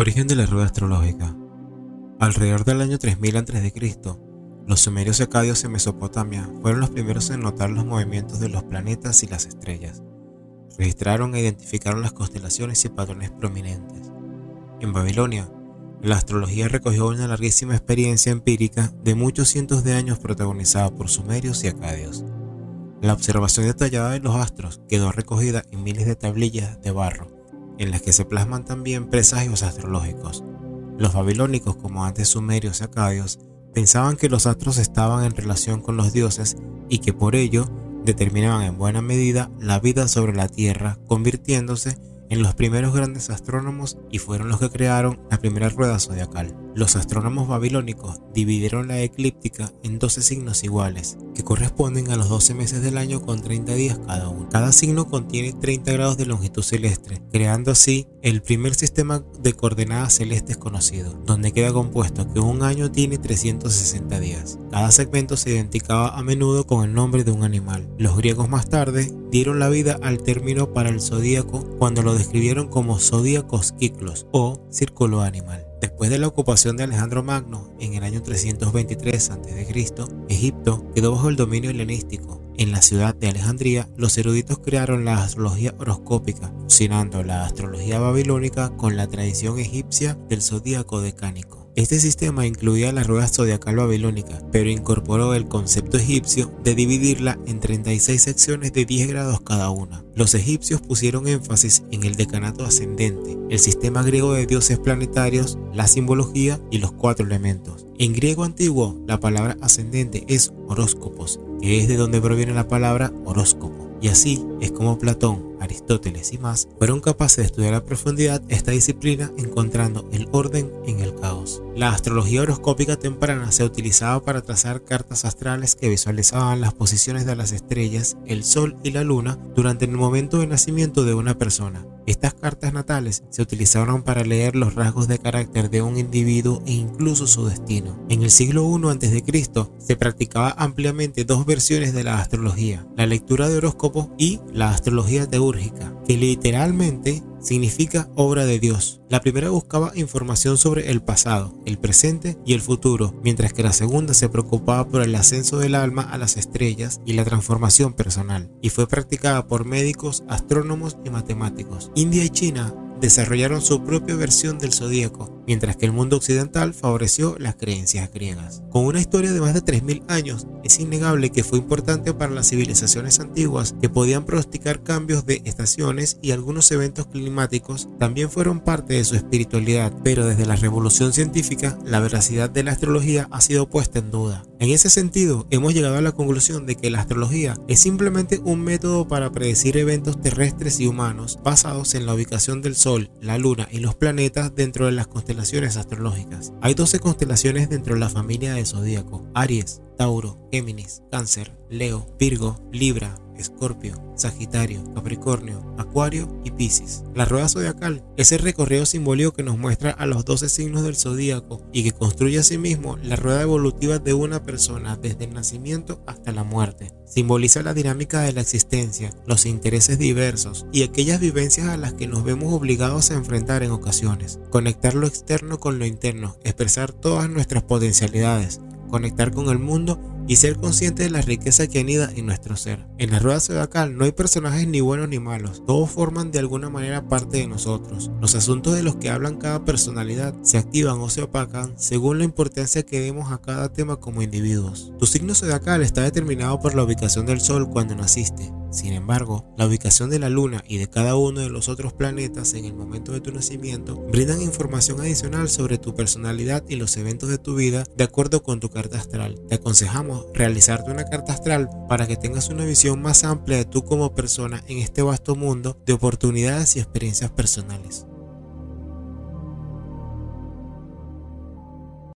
Origen de la rueda astrológica. Alrededor del año 3000 a.C., los sumerios y acadios en Mesopotamia fueron los primeros en notar los movimientos de los planetas y las estrellas. Registraron e identificaron las constelaciones y patrones prominentes. En Babilonia, la astrología recogió una larguísima experiencia empírica de muchos cientos de años protagonizada por sumerios y acadios. La observación detallada de los astros quedó recogida en miles de tablillas de barro en las que se plasman también presagios astrológicos. Los babilónicos, como antes sumerios y acadios, pensaban que los astros estaban en relación con los dioses y que por ello determinaban en buena medida la vida sobre la tierra, convirtiéndose en los primeros grandes astrónomos y fueron los que crearon la primera rueda zodiacal. Los astrónomos babilónicos dividieron la eclíptica en 12 signos iguales, que corresponden a los 12 meses del año con 30 días cada uno. Cada signo contiene 30 grados de longitud celeste, creando así el primer sistema de coordenadas celestes conocido, donde queda compuesto que un año tiene 360 días. Cada segmento se identificaba a menudo con el nombre de un animal. Los griegos más tarde dieron la vida al término para el zodíaco cuando lo describieron como zodíacos kiklos o círculo animal. Después de la ocupación de Alejandro Magno en el año 323 a.C., Egipto quedó bajo el dominio helenístico. En la ciudad de Alejandría, los eruditos crearon la astrología horoscópica, fusionando la astrología babilónica con la tradición egipcia del zodíaco decánico. Este sistema incluía la rueda zodiacal babilónica, pero incorporó el concepto egipcio de dividirla en 36 secciones de 10 grados cada una. Los egipcios pusieron énfasis en el decanato ascendente, el sistema griego de dioses planetarios, la simbología y los cuatro elementos. En griego antiguo, la palabra ascendente es horóscopos, que es de donde proviene la palabra horóscopo. Y así es como Platón, Aristóteles y más fueron capaces de estudiar a profundidad esta disciplina encontrando el orden en el caos. La astrología horoscópica temprana se utilizaba para trazar cartas astrales que visualizaban las posiciones de las estrellas, el sol y la luna durante el momento de nacimiento de una persona. Estas cartas natales se utilizaron para leer los rasgos de carácter de un individuo e incluso su destino. En el siglo I a.C. se practicaba ampliamente dos versiones de la astrología, la lectura de horóscopos y la astrología que literalmente significa obra de Dios. La primera buscaba información sobre el pasado, el presente y el futuro, mientras que la segunda se preocupaba por el ascenso del alma a las estrellas y la transformación personal, y fue practicada por médicos, astrónomos y matemáticos. India y China desarrollaron su propia versión del zodíaco, mientras que el mundo occidental favoreció las creencias griegas. Con una historia de más de 3.000 años, es innegable que fue importante para las civilizaciones antiguas que podían pronosticar cambios de estaciones y algunos eventos climáticos también fueron parte de su espiritualidad, pero desde la revolución científica la veracidad de la astrología ha sido puesta en duda. En ese sentido, hemos llegado a la conclusión de que la astrología es simplemente un método para predecir eventos terrestres y humanos basados en la ubicación del Sol la Luna y los planetas dentro de las constelaciones astrológicas. Hay 12 constelaciones dentro de la familia del zodíaco: Aries, Tauro, Géminis, Cáncer, Leo, Virgo, Libra, Escorpio, Sagitario, Capricornio, Acuario y Piscis. La rueda zodiacal es el recorrido simbólico que nos muestra a los 12 signos del zodíaco y que construye asimismo la rueda evolutiva de una persona desde el nacimiento hasta la muerte. Simboliza la dinámica de la existencia, los intereses diversos y aquellas vivencias a las que nos vemos obligados a enfrentar en ocasiones. Conectar lo externo con lo interno, expresar todas nuestras potencialidades, conectar con el mundo y ser consciente de la riqueza que anida en nuestro ser. En la rueda zodiacal no hay personajes ni buenos ni malos, todos forman de alguna manera parte de nosotros. Los asuntos de los que hablan cada personalidad se activan o se opacan según la importancia que demos a cada tema como individuos. Tu signo zodiacal está determinado por la ubicación del sol cuando naciste. Sin embargo, la ubicación de la Luna y de cada uno de los otros planetas en el momento de tu nacimiento brindan información adicional sobre tu personalidad y los eventos de tu vida de acuerdo con tu carta astral. Te aconsejamos realizarte una carta astral para que tengas una visión más amplia de tú como persona en este vasto mundo de oportunidades y experiencias personales.